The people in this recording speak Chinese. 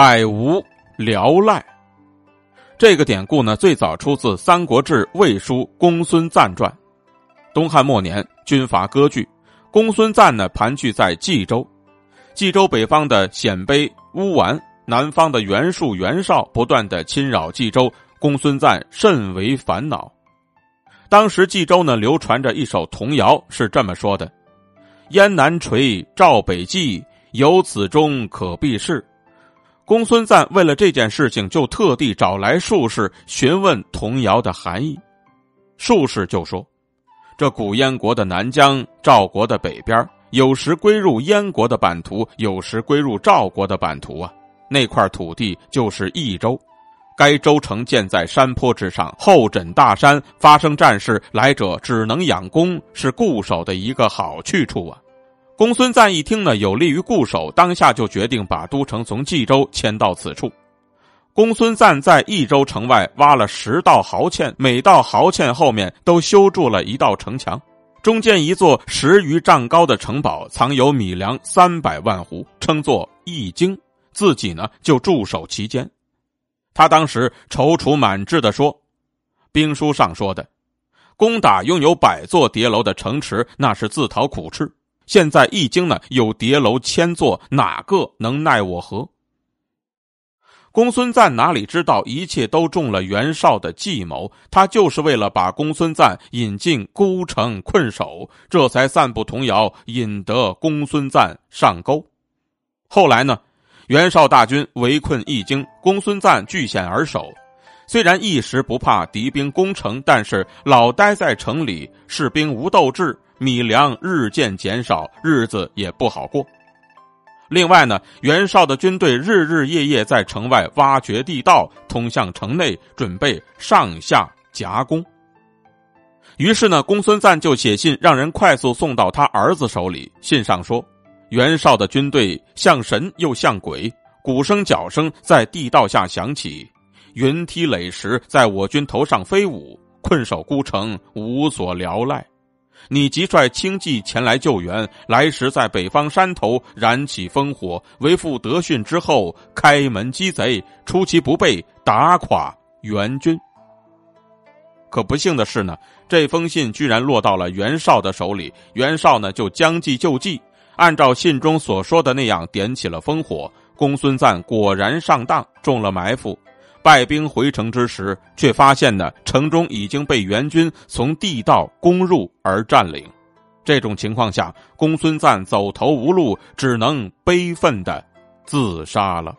百无聊赖。这个典故呢，最早出自《三国志·魏书·公孙瓒传》。东汉末年，军阀割据，公孙瓒呢盘踞在冀州。冀州北方的鲜卑、乌丸，南方的袁术、袁绍不断的侵扰冀州，公孙瓒甚为烦恼。当时冀州呢流传着一首童谣，是这么说的：“燕南垂，赵北济，有此中可避世。”公孙瓒为了这件事情，就特地找来术士询问童谣的含义。术士就说：“这古燕国的南疆，赵国的北边，有时归入燕国的版图，有时归入赵国的版图啊。那块土地就是益州。”该州城建在山坡之上，后枕大山，发生战事，来者只能养攻，是固守的一个好去处啊。公孙瓒一听呢，有利于固守，当下就决定把都城从冀州迁到此处。公孙瓒在益州城外挖了十道壕堑，每道壕堑后面都修筑了一道城墙，中间一座十余丈高的城堡，藏有米粮三百万斛，称作益京，自己呢就驻守其间。他当时踌躇满志的说：“兵书上说的，攻打拥有百座叠楼的城池，那是自讨苦吃。现在易经呢有叠楼千座，哪个能奈我何？”公孙瓒哪里知道，一切都中了袁绍的计谋。他就是为了把公孙瓒引进孤城困守，这才散布童谣，引得公孙瓒上钩。后来呢？袁绍大军围困易经，公孙瓒据险而守。虽然一时不怕敌兵攻城，但是老待在城里，士兵无斗志，米粮日渐减少，日子也不好过。另外呢，袁绍的军队日日夜夜在城外挖掘地道，通向城内，准备上下夹攻。于是呢，公孙瓒就写信让人快速送到他儿子手里。信上说。袁绍的军队像神又像鬼，鼓声、脚声在地道下响起，云梯垒石在我军头上飞舞，困守孤城，无所聊赖。你即率轻骑前来救援，来时在北方山头燃起烽火，为父得讯之后开门击贼，出其不备，打垮袁军。可不幸的是呢，这封信居然落到了袁绍的手里，袁绍呢就将计就计。按照信中所说的那样，点起了烽火。公孙瓒果然上当，中了埋伏。败兵回城之时，却发现呢，城中已经被援军从地道攻入而占领。这种情况下，公孙瓒走投无路，只能悲愤的自杀了。